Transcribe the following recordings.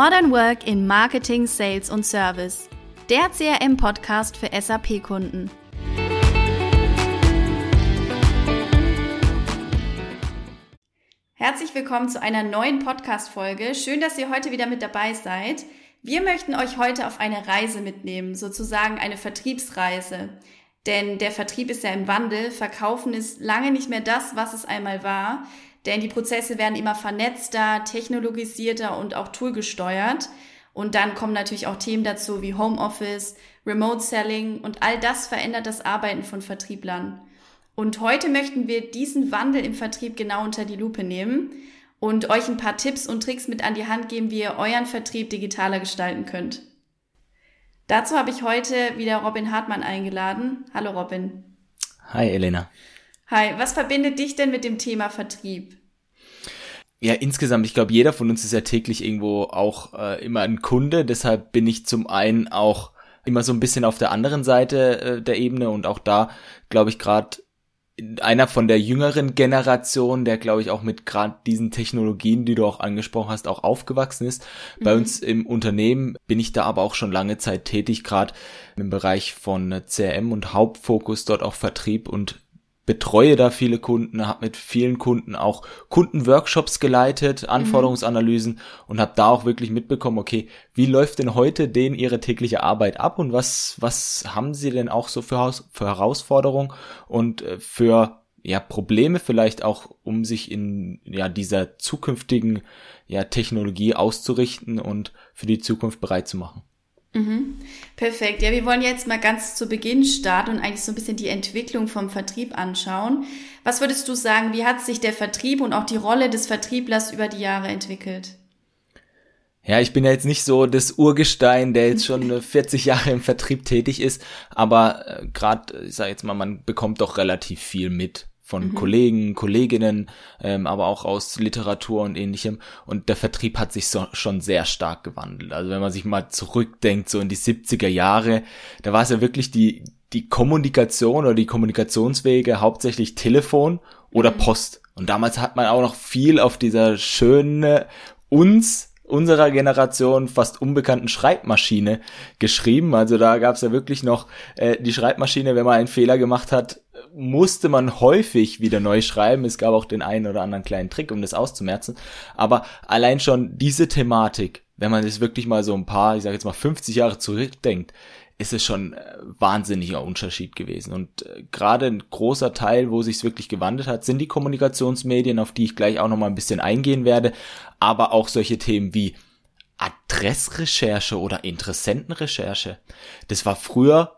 Modern Work in Marketing, Sales und Service. Der CRM-Podcast für SAP-Kunden. Herzlich willkommen zu einer neuen Podcast-Folge. Schön, dass ihr heute wieder mit dabei seid. Wir möchten euch heute auf eine Reise mitnehmen, sozusagen eine Vertriebsreise. Denn der Vertrieb ist ja im Wandel. Verkaufen ist lange nicht mehr das, was es einmal war. Denn die Prozesse werden immer vernetzter, technologisierter und auch toolgesteuert. Und dann kommen natürlich auch Themen dazu wie Homeoffice, Remote Selling und all das verändert das Arbeiten von Vertrieblern. Und heute möchten wir diesen Wandel im Vertrieb genau unter die Lupe nehmen und euch ein paar Tipps und Tricks mit an die Hand geben, wie ihr euren Vertrieb digitaler gestalten könnt. Dazu habe ich heute wieder Robin Hartmann eingeladen. Hallo Robin. Hi Elena. Hi, was verbindet dich denn mit dem Thema Vertrieb? Ja, insgesamt, ich glaube, jeder von uns ist ja täglich irgendwo auch äh, immer ein Kunde. Deshalb bin ich zum einen auch immer so ein bisschen auf der anderen Seite äh, der Ebene und auch da, glaube ich, gerade einer von der jüngeren Generation, der glaube ich auch mit gerade diesen Technologien, die du auch angesprochen hast, auch aufgewachsen ist. Mhm. Bei uns im Unternehmen bin ich da aber auch schon lange Zeit tätig, gerade im Bereich von CRM und Hauptfokus dort auch Vertrieb und betreue da viele Kunden, habe mit vielen Kunden auch Kundenworkshops geleitet, mhm. Anforderungsanalysen mhm. und habe da auch wirklich mitbekommen, okay, wie läuft denn heute denen ihre tägliche Arbeit ab und was was haben sie denn auch so für, für Herausforderungen und äh, für ja Probleme vielleicht auch, um sich in ja dieser zukünftigen ja Technologie auszurichten und für die Zukunft bereit zu machen. Mhm. Perfekt. Ja, wir wollen jetzt mal ganz zu Beginn starten und eigentlich so ein bisschen die Entwicklung vom Vertrieb anschauen. Was würdest du sagen, wie hat sich der Vertrieb und auch die Rolle des Vertrieblers über die Jahre entwickelt? Ja, ich bin ja jetzt nicht so das Urgestein, der jetzt schon 40 Jahre im Vertrieb tätig ist, aber äh, gerade, ich sage jetzt mal, man bekommt doch relativ viel mit von mhm. Kollegen, Kolleginnen, ähm, aber auch aus Literatur und ähnlichem. Und der Vertrieb hat sich so, schon sehr stark gewandelt. Also wenn man sich mal zurückdenkt, so in die 70er Jahre, da war es ja wirklich die, die Kommunikation oder die Kommunikationswege hauptsächlich Telefon oder mhm. Post. Und damals hat man auch noch viel auf dieser schönen uns unserer Generation fast unbekannten Schreibmaschine geschrieben. Also da gab es ja wirklich noch äh, die Schreibmaschine, wenn man einen Fehler gemacht hat, musste man häufig wieder neu schreiben. Es gab auch den einen oder anderen kleinen Trick, um das auszumerzen. Aber allein schon diese Thematik, wenn man es wirklich mal so ein paar, ich sage jetzt mal 50 Jahre zurückdenkt, ist es schon äh, wahnsinniger Unterschied gewesen. Und äh, gerade ein großer Teil, wo sich es wirklich gewandelt hat, sind die Kommunikationsmedien, auf die ich gleich auch noch mal ein bisschen eingehen werde, aber auch solche Themen wie Adressrecherche oder Interessentenrecherche. Das war früher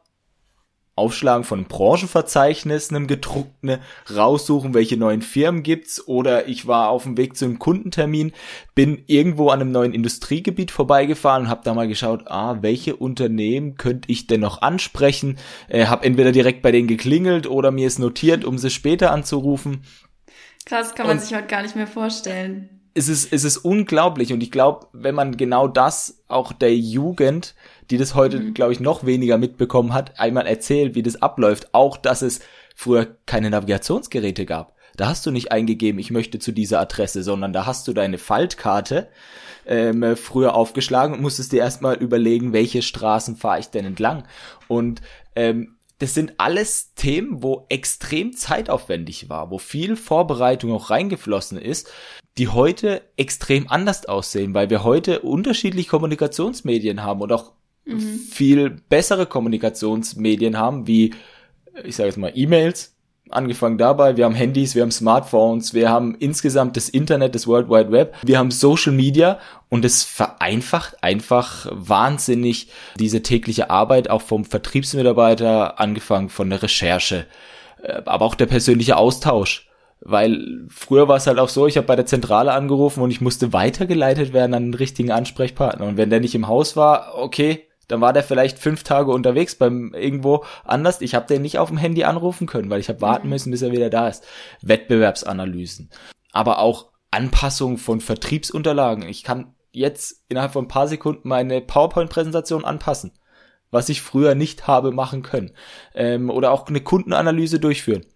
Aufschlagen von einem Branchenverzeichnis, einem gedruckten, raussuchen, welche neuen Firmen gibt's oder ich war auf dem Weg zu einem Kundentermin, bin irgendwo an einem neuen Industriegebiet vorbeigefahren und habe da mal geschaut, ah, welche Unternehmen könnte ich denn noch ansprechen, äh, habe entweder direkt bei denen geklingelt oder mir es notiert, um sie später anzurufen. Krass, kann man und sich heute gar nicht mehr vorstellen. Es ist, es ist unglaublich und ich glaube, wenn man genau das auch der Jugend die das heute, mhm. glaube ich, noch weniger mitbekommen hat, einmal erzählt, wie das abläuft. Auch, dass es früher keine Navigationsgeräte gab. Da hast du nicht eingegeben, ich möchte zu dieser Adresse, sondern da hast du deine Faltkarte ähm, früher aufgeschlagen und musstest dir erstmal überlegen, welche Straßen fahre ich denn entlang. Und ähm, das sind alles Themen, wo extrem zeitaufwendig war, wo viel Vorbereitung auch reingeflossen ist, die heute extrem anders aussehen, weil wir heute unterschiedliche Kommunikationsmedien haben und auch mhm. viel bessere Kommunikationsmedien haben, wie, ich sage jetzt mal, E-Mails, angefangen dabei, wir haben Handys, wir haben Smartphones, wir haben insgesamt das Internet, das World Wide Web, wir haben Social Media und es vereinfacht einfach wahnsinnig diese tägliche Arbeit auch vom Vertriebsmitarbeiter, angefangen von der Recherche, äh, aber auch der persönliche Austausch. Weil früher war es halt auch so, ich habe bei der Zentrale angerufen und ich musste weitergeleitet werden an den richtigen Ansprechpartner. Und wenn der nicht im Haus war, okay, dann war der vielleicht fünf Tage unterwegs beim irgendwo anders. Ich habe den nicht auf dem Handy anrufen können, weil ich habe warten mhm. müssen, bis er wieder da ist. Wettbewerbsanalysen, aber auch Anpassung von Vertriebsunterlagen. Ich kann jetzt innerhalb von ein paar Sekunden meine PowerPoint-Präsentation anpassen, was ich früher nicht habe machen können. Ähm, oder auch eine Kundenanalyse durchführen.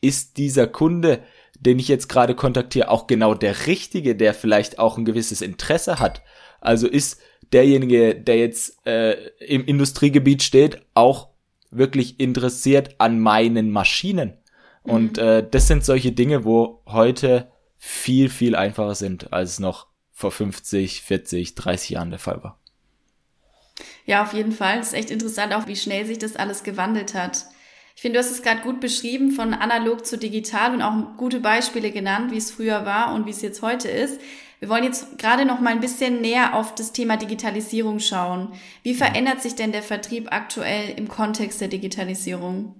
Ist dieser Kunde, den ich jetzt gerade kontaktiere, auch genau der richtige, der vielleicht auch ein gewisses Interesse hat Also ist derjenige, der jetzt äh, im Industriegebiet steht, auch wirklich interessiert an meinen Maschinen. Und mhm. äh, das sind solche Dinge, wo heute viel, viel einfacher sind, als es noch vor 50, 40, 30 Jahren der Fall war. Ja, auf jeden Fall. Es ist echt interessant, auch wie schnell sich das alles gewandelt hat. Ich finde, du hast es gerade gut beschrieben, von analog zu digital und auch gute Beispiele genannt, wie es früher war und wie es jetzt heute ist. Wir wollen jetzt gerade noch mal ein bisschen näher auf das Thema Digitalisierung schauen. Wie verändert sich denn der Vertrieb aktuell im Kontext der Digitalisierung?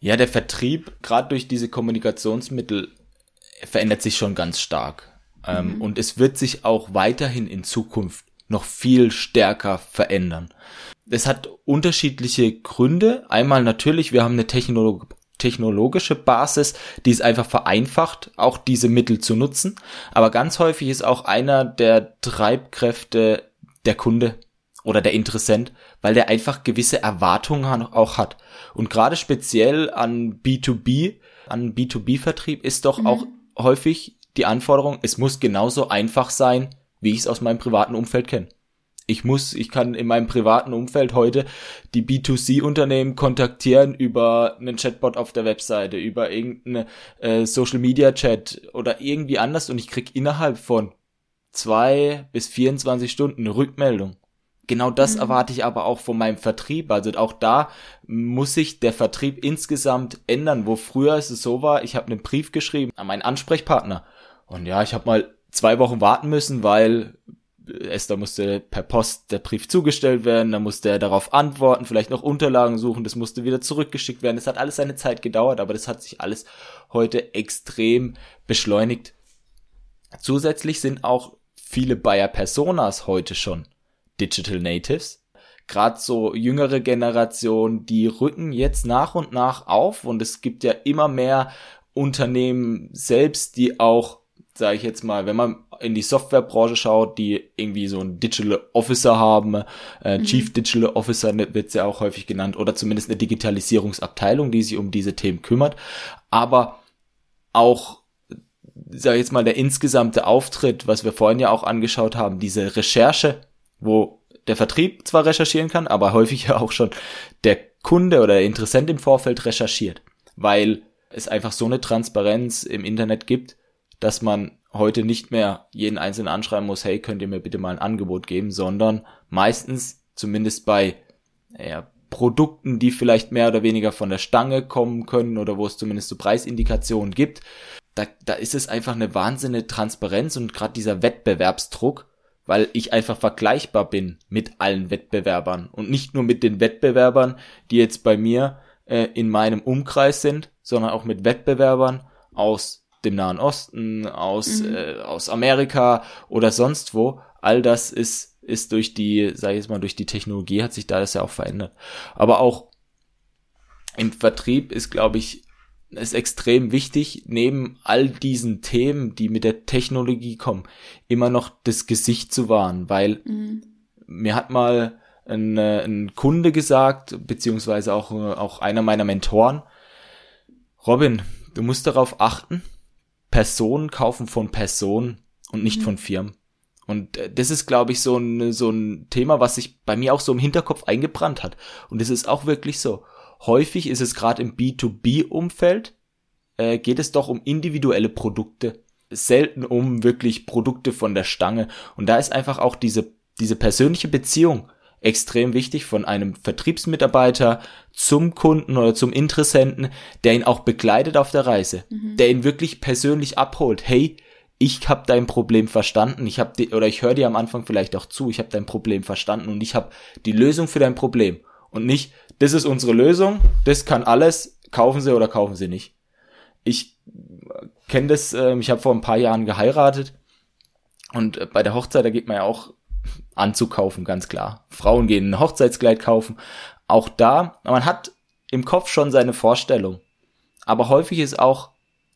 Ja, der Vertrieb, gerade durch diese Kommunikationsmittel, verändert sich schon ganz stark. Ähm, mhm. Und es wird sich auch weiterhin in Zukunft noch viel stärker verändern. Es hat unterschiedliche Gründe. Einmal natürlich, wir haben eine Technolog technologische Basis, die es einfach vereinfacht, auch diese Mittel zu nutzen. Aber ganz häufig ist auch einer der Treibkräfte der Kunde oder der Interessent, weil der einfach gewisse Erwartungen auch hat. Und gerade speziell an B2B, an B2B-Vertrieb ist doch mhm. auch häufig die Anforderung, es muss genauso einfach sein, wie ich es aus meinem privaten Umfeld kenne. Ich muss, ich kann in meinem privaten Umfeld heute die B2C-Unternehmen kontaktieren über einen Chatbot auf der Webseite, über irgendeinen äh, Social Media Chat oder irgendwie anders und ich krieg innerhalb von zwei bis 24 Stunden eine Rückmeldung. Genau das mhm. erwarte ich aber auch von meinem Vertrieb. Also auch da muss sich der Vertrieb insgesamt ändern. Wo früher es so war, ich habe einen Brief geschrieben an meinen Ansprechpartner und ja, ich habe mal zwei Wochen warten müssen, weil Esther musste per Post der Brief zugestellt werden, dann musste er darauf antworten, vielleicht noch Unterlagen suchen, das musste wieder zurückgeschickt werden. Das hat alles seine Zeit gedauert, aber das hat sich alles heute extrem beschleunigt. Zusätzlich sind auch viele Bayer Personas heute schon Digital Natives. Gerade so jüngere Generationen, die rücken jetzt nach und nach auf und es gibt ja immer mehr Unternehmen selbst, die auch sage ich jetzt mal, wenn man in die Softwarebranche schaut, die irgendwie so einen Digital Officer haben, äh, mhm. Chief Digital Officer ne, wird ja auch häufig genannt, oder zumindest eine Digitalisierungsabteilung, die sich um diese Themen kümmert. Aber auch, sage ich jetzt mal, der insgesamte Auftritt, was wir vorhin ja auch angeschaut haben, diese Recherche, wo der Vertrieb zwar recherchieren kann, aber häufig ja auch schon der Kunde oder der Interessent im Vorfeld recherchiert, weil es einfach so eine Transparenz im Internet gibt, dass man heute nicht mehr jeden Einzelnen anschreiben muss, hey, könnt ihr mir bitte mal ein Angebot geben, sondern meistens, zumindest bei ja, Produkten, die vielleicht mehr oder weniger von der Stange kommen können oder wo es zumindest so Preisindikationen gibt, da, da ist es einfach eine wahnsinnige Transparenz und gerade dieser Wettbewerbsdruck, weil ich einfach vergleichbar bin mit allen Wettbewerbern und nicht nur mit den Wettbewerbern, die jetzt bei mir äh, in meinem Umkreis sind, sondern auch mit Wettbewerbern aus dem Nahen Osten, aus, mhm. äh, aus Amerika oder sonst wo. All das ist, ist durch die, sag ich jetzt mal, durch die Technologie hat sich da das ja auch verändert. Aber auch im Vertrieb ist, glaube ich, ist extrem wichtig, neben all diesen Themen, die mit der Technologie kommen, immer noch das Gesicht zu wahren, weil mhm. mir hat mal ein, äh, ein Kunde gesagt, beziehungsweise auch, auch einer meiner Mentoren, Robin, du musst darauf achten, Personen kaufen von Personen und nicht mhm. von Firmen. Und äh, das ist, glaube ich, so ein, so ein Thema, was sich bei mir auch so im Hinterkopf eingebrannt hat. Und es ist auch wirklich so. Häufig ist es gerade im B2B-Umfeld, äh, geht es doch um individuelle Produkte. Selten um wirklich Produkte von der Stange. Und da ist einfach auch diese, diese persönliche Beziehung extrem wichtig von einem Vertriebsmitarbeiter zum Kunden oder zum Interessenten, der ihn auch begleitet auf der Reise, mhm. der ihn wirklich persönlich abholt. Hey, ich habe dein Problem verstanden, ich habe oder ich höre dir am Anfang vielleicht auch zu, ich habe dein Problem verstanden und ich habe die Lösung für dein Problem und nicht, das ist unsere Lösung, das kann alles, kaufen Sie oder kaufen Sie nicht. Ich kenne das, äh, ich habe vor ein paar Jahren geheiratet und äh, bei der Hochzeit, da geht man ja auch anzukaufen, ganz klar. Frauen gehen ein Hochzeitskleid kaufen. Auch da, man hat im Kopf schon seine Vorstellung. Aber häufig ist auch,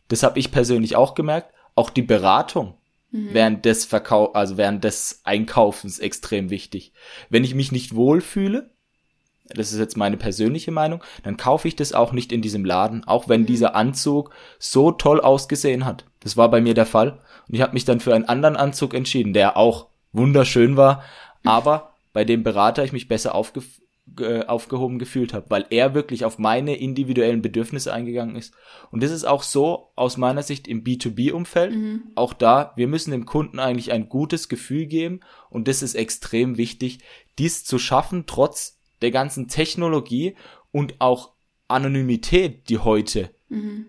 das habe ich persönlich auch gemerkt, auch die Beratung mhm. während des Verkauf, also während des Einkaufens extrem wichtig. Wenn ich mich nicht wohlfühle, das ist jetzt meine persönliche Meinung, dann kaufe ich das auch nicht in diesem Laden, auch wenn mhm. dieser Anzug so toll ausgesehen hat. Das war bei mir der Fall. Und ich habe mich dann für einen anderen Anzug entschieden, der auch wunderschön war, aber bei dem Berater ich mich besser aufge äh, aufgehoben gefühlt habe, weil er wirklich auf meine individuellen Bedürfnisse eingegangen ist. Und das ist auch so aus meiner Sicht im B2B-Umfeld. Mhm. Auch da, wir müssen dem Kunden eigentlich ein gutes Gefühl geben und das ist extrem wichtig, dies zu schaffen, trotz der ganzen Technologie und auch Anonymität, die heute mhm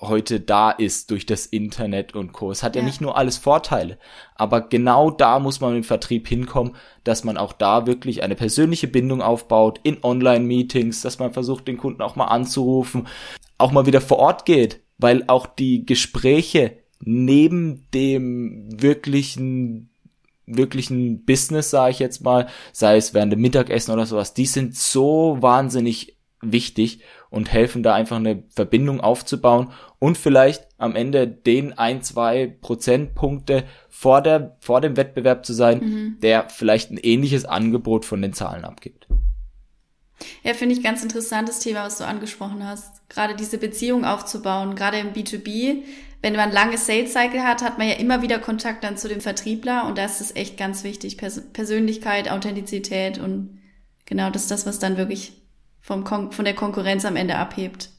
heute da ist durch das Internet und Co. Es hat ja. ja. nicht nur alles Vorteile, aber genau da muss man im Vertrieb hinkommen, dass man auch da wirklich eine persönliche Bindung aufbaut in Online-Meetings, dass man versucht, den Kunden auch mal anzurufen, auch mal wieder vor Ort geht, weil auch die Gespräche neben dem wirklichen wirklichen Business, sage ich jetzt mal, sei es während dem Mittagessen oder sowas, die sind so wahnsinnig wichtig und helfen da einfach eine Verbindung aufzubauen und vielleicht am Ende den ein, zwei Prozentpunkte vor der, vor dem Wettbewerb zu sein, mhm. der vielleicht ein ähnliches Angebot von den Zahlen abgibt. Ja, finde ich ganz interessantes Thema, was du angesprochen hast. Gerade diese Beziehung aufzubauen, gerade im B2B. Wenn man lange Sales Cycle hat, hat man ja immer wieder Kontakt dann zu dem Vertriebler und da ist echt ganz wichtig. Pers Persönlichkeit, Authentizität und genau das ist das, was dann wirklich vom Kon von der Konkurrenz am Ende abhebt.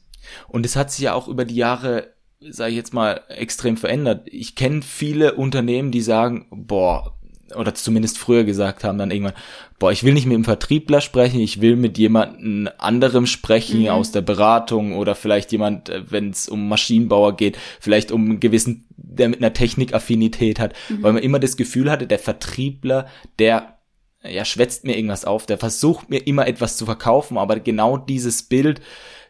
Und es hat sich ja auch über die Jahre, sage ich jetzt mal, extrem verändert. Ich kenne viele Unternehmen, die sagen, boah, oder zumindest früher gesagt haben dann irgendwann, boah, ich will nicht mit dem Vertriebler sprechen, ich will mit jemandem anderem sprechen mhm. aus der Beratung oder vielleicht jemand, äh, wenn es um Maschinenbauer geht, vielleicht um einen gewissen, der mit einer Technikaffinität hat, mhm. weil man immer das Gefühl hatte, der Vertriebler, der ja, schwätzt mir irgendwas auf, der versucht mir immer etwas zu verkaufen, aber genau dieses Bild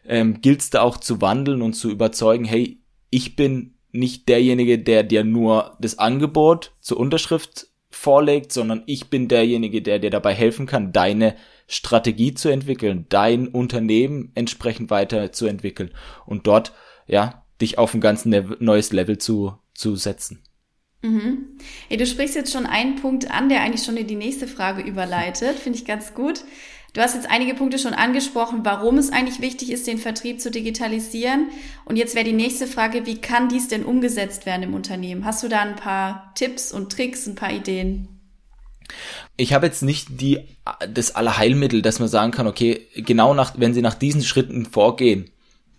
ähm, gilt es da auch zu wandeln und zu überzeugen, hey, ich bin nicht derjenige, der dir nur das Angebot zur Unterschrift vorlegt, sondern ich bin derjenige, der dir dabei helfen kann, deine Strategie zu entwickeln, dein Unternehmen entsprechend weiterzuentwickeln und dort, ja, dich auf ein ganz neues Level zu, zu setzen. Mhm. Ja, du sprichst jetzt schon einen Punkt an, der eigentlich schon in die nächste Frage überleitet. Finde ich ganz gut. Du hast jetzt einige Punkte schon angesprochen, warum es eigentlich wichtig ist, den Vertrieb zu digitalisieren. Und jetzt wäre die nächste Frage, wie kann dies denn umgesetzt werden im Unternehmen? Hast du da ein paar Tipps und Tricks, ein paar Ideen? Ich habe jetzt nicht die, das Allerheilmittel, dass man sagen kann, okay, genau nach, wenn Sie nach diesen Schritten vorgehen,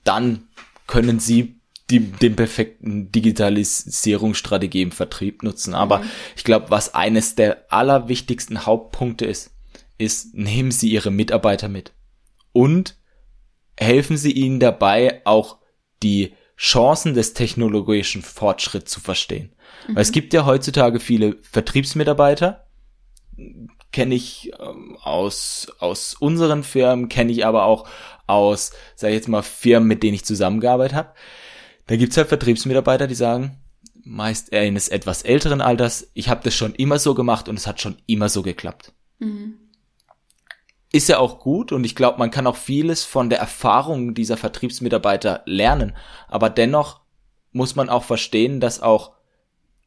dann können Sie die, den perfekten Digitalisierungsstrategie im Vertrieb nutzen. Aber mhm. ich glaube, was eines der allerwichtigsten Hauptpunkte ist, ist, nehmen Sie Ihre Mitarbeiter mit und helfen Sie ihnen dabei, auch die Chancen des technologischen Fortschritts zu verstehen. Mhm. Weil es gibt ja heutzutage viele Vertriebsmitarbeiter, kenne ich ähm, aus, aus unseren Firmen, kenne ich aber auch aus, sag ich jetzt mal, Firmen, mit denen ich zusammengearbeitet habe, da gibt's halt Vertriebsmitarbeiter, die sagen, meist eines etwas älteren Alters, ich habe das schon immer so gemacht und es hat schon immer so geklappt. Mhm. Ist ja auch gut und ich glaube, man kann auch vieles von der Erfahrung dieser Vertriebsmitarbeiter lernen, aber dennoch muss man auch verstehen, dass auch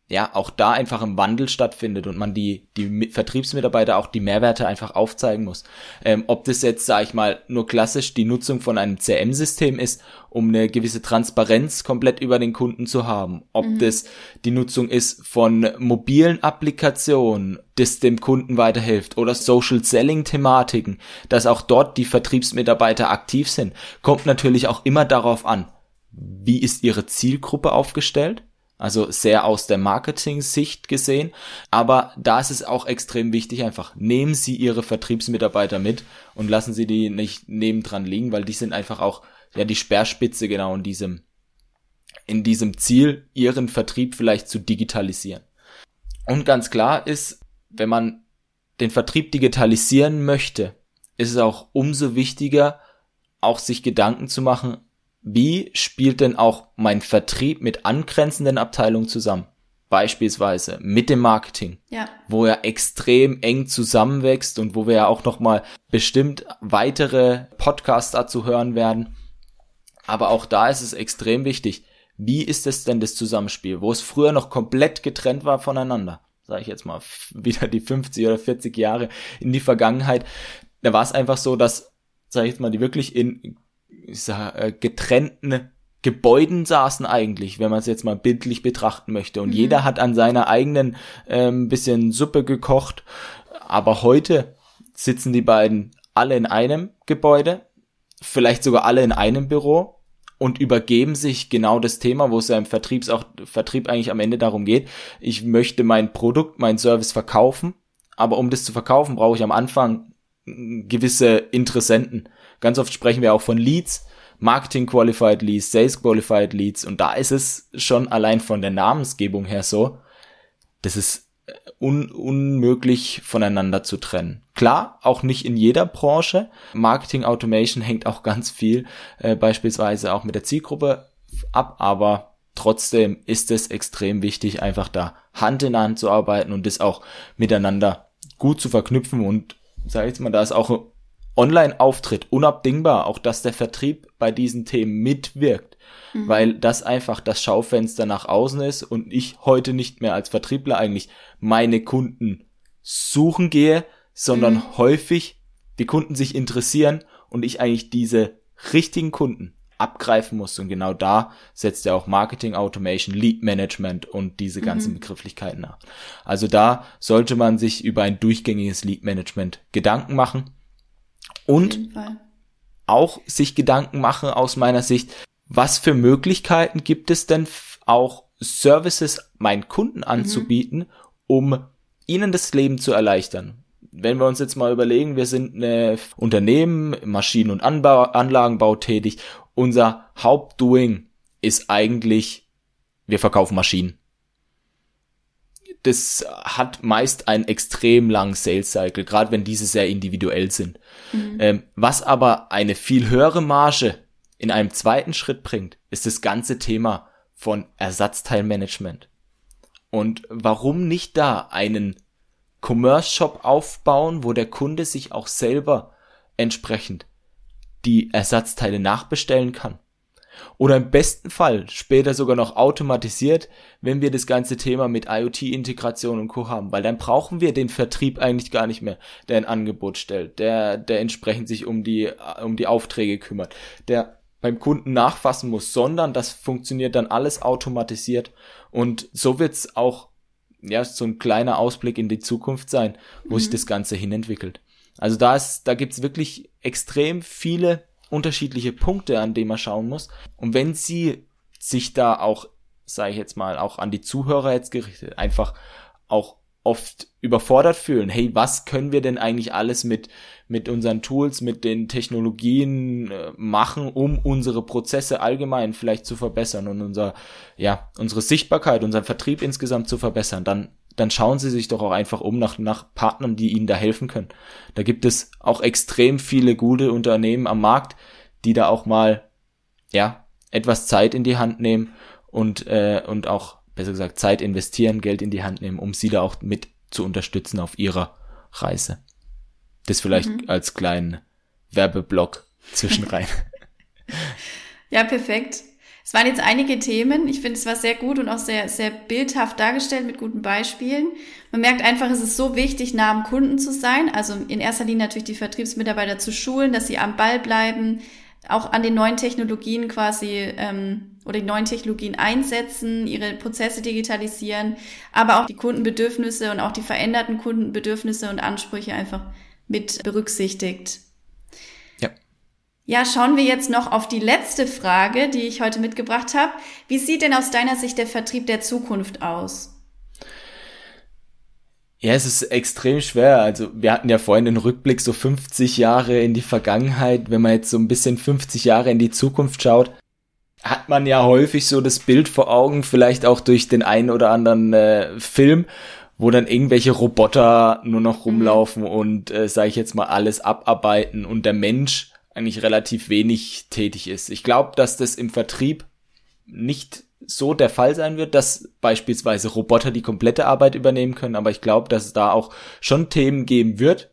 ja, auch da einfach ein Wandel stattfindet und man die, die Vertriebsmitarbeiter auch die Mehrwerte einfach aufzeigen muss. Ähm, ob das jetzt, sage ich mal, nur klassisch die Nutzung von einem CM-System ist, um eine gewisse Transparenz komplett über den Kunden zu haben. Ob mhm. das die Nutzung ist von mobilen Applikationen, das dem Kunden weiterhilft oder Social Selling Thematiken, dass auch dort die Vertriebsmitarbeiter aktiv sind, kommt natürlich auch immer darauf an, wie ist ihre Zielgruppe aufgestellt? Also sehr aus der Marketing-Sicht gesehen. Aber da ist es auch extrem wichtig, einfach nehmen Sie Ihre Vertriebsmitarbeiter mit und lassen Sie die nicht nebendran liegen, weil die sind einfach auch ja die Speerspitze genau in diesem in diesem Ziel, ihren Vertrieb vielleicht zu digitalisieren. Und ganz klar ist, wenn man den Vertrieb digitalisieren möchte, ist es auch umso wichtiger, auch sich Gedanken zu machen, wie spielt denn auch mein Vertrieb mit angrenzenden Abteilungen zusammen? Beispielsweise mit dem Marketing, ja. wo er extrem eng zusammenwächst und wo wir ja auch nochmal bestimmt weitere Podcasts dazu hören werden. Aber auch da ist es extrem wichtig. Wie ist es denn das Zusammenspiel, wo es früher noch komplett getrennt war voneinander? Sage ich jetzt mal wieder die 50 oder 40 Jahre in die Vergangenheit. Da war es einfach so, dass, sage ich jetzt mal, die wirklich in sag, äh, getrennten Gebäuden saßen eigentlich, wenn man es jetzt mal bildlich betrachten möchte. Und mhm. jeder hat an seiner eigenen ähm, bisschen Suppe gekocht. Aber heute sitzen die beiden alle in einem Gebäude, vielleicht sogar alle in einem Büro und übergeben sich genau das Thema, wo es ja im Vertriebs auch, Vertrieb eigentlich am Ende darum geht. Ich möchte mein Produkt, mein Service verkaufen, aber um das zu verkaufen, brauche ich am Anfang gewisse Interessenten. Ganz oft sprechen wir auch von Leads Marketing Qualified Leads, Sales Qualified Leads und da ist es schon allein von der Namensgebung her so, das ist äh, un unmöglich voneinander zu trennen. Klar, auch nicht in jeder Branche. Marketing Automation hängt auch ganz viel äh, beispielsweise auch mit der Zielgruppe ab, aber trotzdem ist es extrem wichtig, einfach da Hand in Hand zu arbeiten und das auch miteinander gut zu verknüpfen und sag ich jetzt mal, da ist auch Online-Auftritt unabdingbar, auch dass der Vertrieb bei diesen Themen mitwirkt, mhm. weil das einfach das Schaufenster nach außen ist und ich heute nicht mehr als Vertriebler eigentlich meine Kunden suchen gehe, sondern mhm. häufig die Kunden sich interessieren und ich eigentlich diese richtigen Kunden abgreifen muss. Und genau da setzt ja auch Marketing Automation, Lead Management und diese ganzen mhm. Begrifflichkeiten nach. Also da sollte man sich über ein durchgängiges Lead Management Gedanken machen und auch sich Gedanken machen aus meiner Sicht, was für Möglichkeiten gibt es denn auch Services meinen Kunden mhm. anzubieten, mhm. um ihnen das Leben zu erleichtern. Wenn wir uns jetzt mal überlegen, wir sind ein Unternehmen, Maschinen- und Anbau, Anlagenbau tätig, unser Hauptdoing ist eigentlich, wir verkaufen Maschinen das hat meist einen extrem langen Sales Cycle, gerade wenn diese sehr individuell sind. Mhm. Ähm, was aber eine viel höhere Marge in einem zweiten Schritt bringt, ist das ganze Thema von Ersatzteilmanagement. Und warum nicht da einen Commerce Shop aufbauen, wo der Kunde sich auch selber entsprechend die Ersatzteile nachbestellen kann? Oder im besten Fall später sogar noch automatisiert, wenn wir das ganze Thema mit IoT-Integration und Co. haben, weil dann brauchen wir den Vertrieb eigentlich gar nicht mehr, der ein Angebot stellt, der, der entsprechend sich um die, um die Aufträge kümmert, der beim Kunden nachfassen muss, sondern das funktioniert dann alles automatisiert und so wird's auch ja so ein kleiner Ausblick in die Zukunft sein, wo mhm. sich das Ganze hinentwickelt. Also da ist, da gibt's wirklich extrem viele unterschiedliche Punkte, an denen man schauen muss. Und wenn sie sich da auch, sage ich jetzt mal, auch an die Zuhörer jetzt gerichtet, einfach auch oft überfordert fühlen. Hey, was können wir denn eigentlich alles mit, mit unseren Tools, mit den Technologien äh, machen, um unsere Prozesse allgemein vielleicht zu verbessern und unser, ja, unsere Sichtbarkeit, unseren Vertrieb insgesamt zu verbessern? Dann dann schauen Sie sich doch auch einfach um nach, nach Partnern, die Ihnen da helfen können. Da gibt es auch extrem viele gute Unternehmen am Markt, die da auch mal, ja, etwas Zeit in die Hand nehmen und, äh, und auch, besser gesagt, Zeit investieren, Geld in die Hand nehmen, um Sie da auch mit zu unterstützen auf Ihrer Reise. Das vielleicht mhm. als kleinen Werbeblock zwischenrein. ja, perfekt. Es waren jetzt einige Themen. Ich finde, es war sehr gut und auch sehr, sehr bildhaft dargestellt mit guten Beispielen. Man merkt einfach, es ist so wichtig, nah am Kunden zu sein. Also in erster Linie natürlich die Vertriebsmitarbeiter zu schulen, dass sie am Ball bleiben, auch an den neuen Technologien quasi ähm, oder die neuen Technologien einsetzen, ihre Prozesse digitalisieren, aber auch die Kundenbedürfnisse und auch die veränderten Kundenbedürfnisse und Ansprüche einfach mit berücksichtigt. Ja, schauen wir jetzt noch auf die letzte Frage, die ich heute mitgebracht habe. Wie sieht denn aus deiner Sicht der Vertrieb der Zukunft aus? Ja, es ist extrem schwer. Also wir hatten ja vorhin den Rückblick so 50 Jahre in die Vergangenheit. Wenn man jetzt so ein bisschen 50 Jahre in die Zukunft schaut, hat man ja häufig so das Bild vor Augen, vielleicht auch durch den einen oder anderen äh, Film, wo dann irgendwelche Roboter nur noch mhm. rumlaufen und, äh, sage ich jetzt mal, alles abarbeiten und der Mensch eigentlich relativ wenig tätig ist. Ich glaube, dass das im Vertrieb nicht so der Fall sein wird, dass beispielsweise Roboter die komplette Arbeit übernehmen können, aber ich glaube, dass es da auch schon Themen geben wird,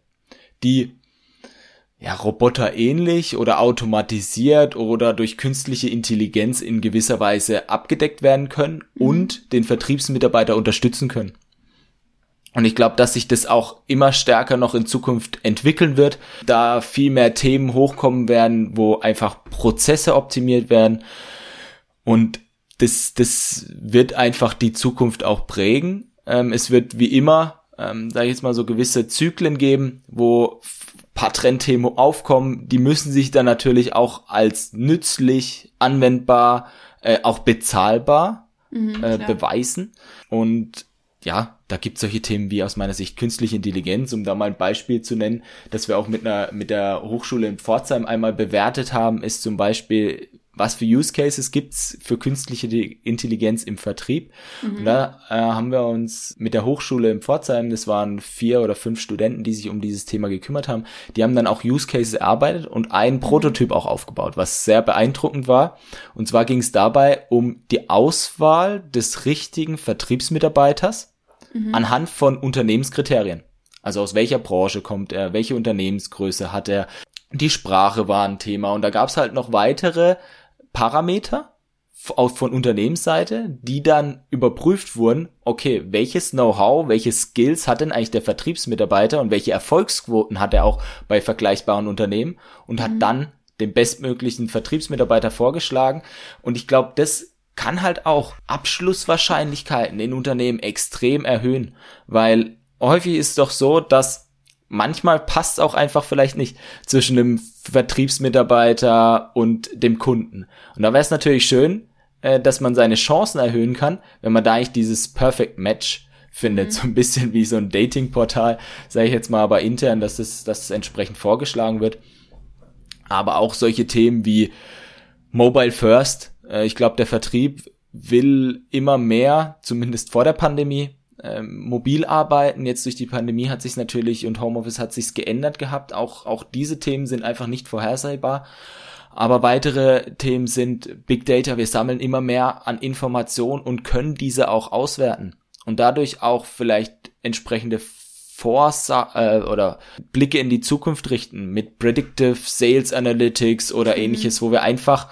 die ja, Roboter ähnlich oder automatisiert oder durch künstliche Intelligenz in gewisser Weise abgedeckt werden können mhm. und den Vertriebsmitarbeiter unterstützen können. Und ich glaube, dass sich das auch immer stärker noch in Zukunft entwickeln wird, da viel mehr Themen hochkommen werden, wo einfach Prozesse optimiert werden, Und das, das wird einfach die Zukunft auch prägen. Ähm, es wird wie immer, ähm, sage ich jetzt mal, so gewisse Zyklen geben, wo paar Trendthemen aufkommen. Die müssen sich dann natürlich auch als nützlich, anwendbar, äh, auch bezahlbar mhm, äh, beweisen. Und ja, da gibt es solche Themen wie aus meiner Sicht künstliche Intelligenz, um da mal ein Beispiel zu nennen, dass wir auch mit einer mit der Hochschule in Pforzheim einmal bewertet haben, ist zum Beispiel was für Use Cases gibt's für künstliche Intelligenz im Vertrieb. Mhm. Und da äh, haben wir uns mit der Hochschule in Pforzheim, das waren vier oder fünf Studenten, die sich um dieses Thema gekümmert haben, die haben dann auch Use Cases erarbeitet und einen. Prototyp auch aufgebaut, was sehr beeindruckend war. Und zwar ging es dabei um die Auswahl des richtigen Vertriebsmitarbeiters mhm. anhand von Unternehmenskriterien. Also aus welcher Branche kommt er, welche Unternehmensgröße hat er, die Sprache war ein Thema und da gab es halt noch weitere Parameter von Unternehmensseite, die dann überprüft wurden, okay, welches Know-how, welche Skills hat denn eigentlich der Vertriebsmitarbeiter und welche Erfolgsquoten hat er auch bei vergleichbaren Unternehmen und hat mhm. dann den bestmöglichen Vertriebsmitarbeiter vorgeschlagen. Und ich glaube, das kann halt auch Abschlusswahrscheinlichkeiten in Unternehmen extrem erhöhen, weil häufig ist es doch so, dass manchmal passt es auch einfach vielleicht nicht zwischen dem Vertriebsmitarbeiter und dem Kunden. Und da wäre es natürlich schön, äh, dass man seine Chancen erhöhen kann, wenn man da eigentlich dieses Perfect Match findet. Mhm. So ein bisschen wie so ein Datingportal, sage ich jetzt mal, aber intern, dass es, dass es entsprechend vorgeschlagen wird. Aber auch solche Themen wie Mobile First. Äh, ich glaube, der Vertrieb will immer mehr, zumindest vor der Pandemie, ähm, mobil arbeiten. Jetzt durch die Pandemie hat sich natürlich und Homeoffice hat sich's geändert gehabt. Auch, auch diese Themen sind einfach nicht vorhersehbar. Aber weitere Themen sind Big Data. Wir sammeln immer mehr an Informationen und können diese auch auswerten und dadurch auch vielleicht entsprechende Vorsa äh, oder Blicke in die Zukunft richten mit Predictive Sales Analytics oder mhm. ähnliches, wo wir einfach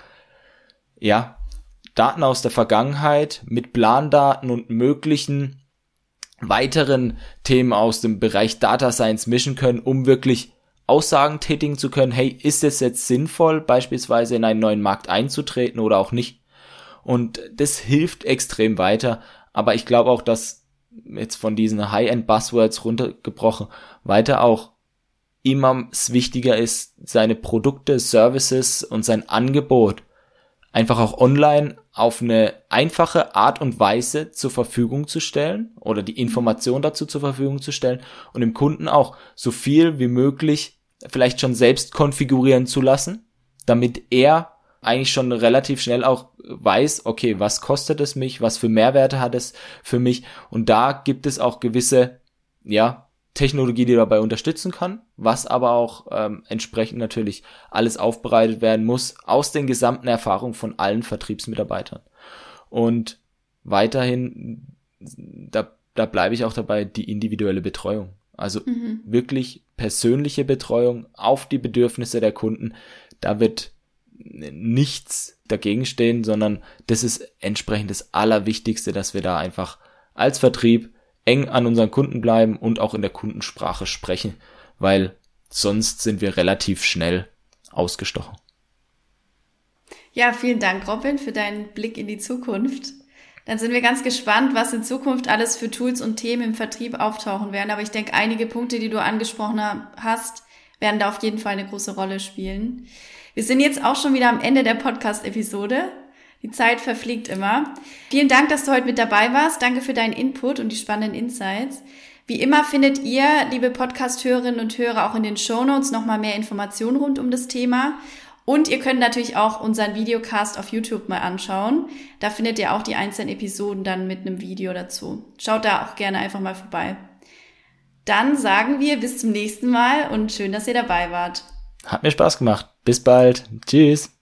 ja Daten aus der Vergangenheit mit Plandaten und möglichen weiteren Themen aus dem Bereich Data Science mischen können, um wirklich Aussagen tätigen zu können, hey, ist es jetzt sinnvoll, beispielsweise in einen neuen Markt einzutreten oder auch nicht? Und das hilft extrem weiter. Aber ich glaube auch, dass jetzt von diesen High-End-Buzzwords runtergebrochen weiter auch immer wichtiger ist, seine Produkte, Services und sein Angebot einfach auch online auf eine einfache Art und Weise zur Verfügung zu stellen oder die Information dazu zur Verfügung zu stellen und dem Kunden auch so viel wie möglich vielleicht schon selbst konfigurieren zu lassen, damit er eigentlich schon relativ schnell auch weiß, okay, was kostet es mich, was für Mehrwerte hat es für mich. Und da gibt es auch gewisse, ja, Technologie, die dabei unterstützen kann, was aber auch ähm, entsprechend natürlich alles aufbereitet werden muss aus den gesamten Erfahrungen von allen Vertriebsmitarbeitern. Und weiterhin, da, da bleibe ich auch dabei, die individuelle Betreuung. Also mhm. wirklich persönliche Betreuung auf die Bedürfnisse der Kunden. Da wird nichts dagegen stehen, sondern das ist entsprechend das Allerwichtigste, dass wir da einfach als Vertrieb eng an unseren Kunden bleiben und auch in der Kundensprache sprechen, weil sonst sind wir relativ schnell ausgestochen. Ja, vielen Dank, Robin, für deinen Blick in die Zukunft. Dann sind wir ganz gespannt, was in Zukunft alles für Tools und Themen im Vertrieb auftauchen werden. Aber ich denke, einige Punkte, die du angesprochen hast, werden da auf jeden Fall eine große Rolle spielen. Wir sind jetzt auch schon wieder am Ende der Podcast-Episode. Die Zeit verfliegt immer. Vielen Dank, dass du heute mit dabei warst. Danke für deinen Input und die spannenden Insights. Wie immer findet ihr, liebe Podcast-Hörerinnen und Hörer, auch in den Show Notes nochmal mehr Informationen rund um das Thema. Und ihr könnt natürlich auch unseren Videocast auf YouTube mal anschauen. Da findet ihr auch die einzelnen Episoden dann mit einem Video dazu. Schaut da auch gerne einfach mal vorbei. Dann sagen wir bis zum nächsten Mal und schön, dass ihr dabei wart. Hat mir Spaß gemacht. Bis bald. Tschüss.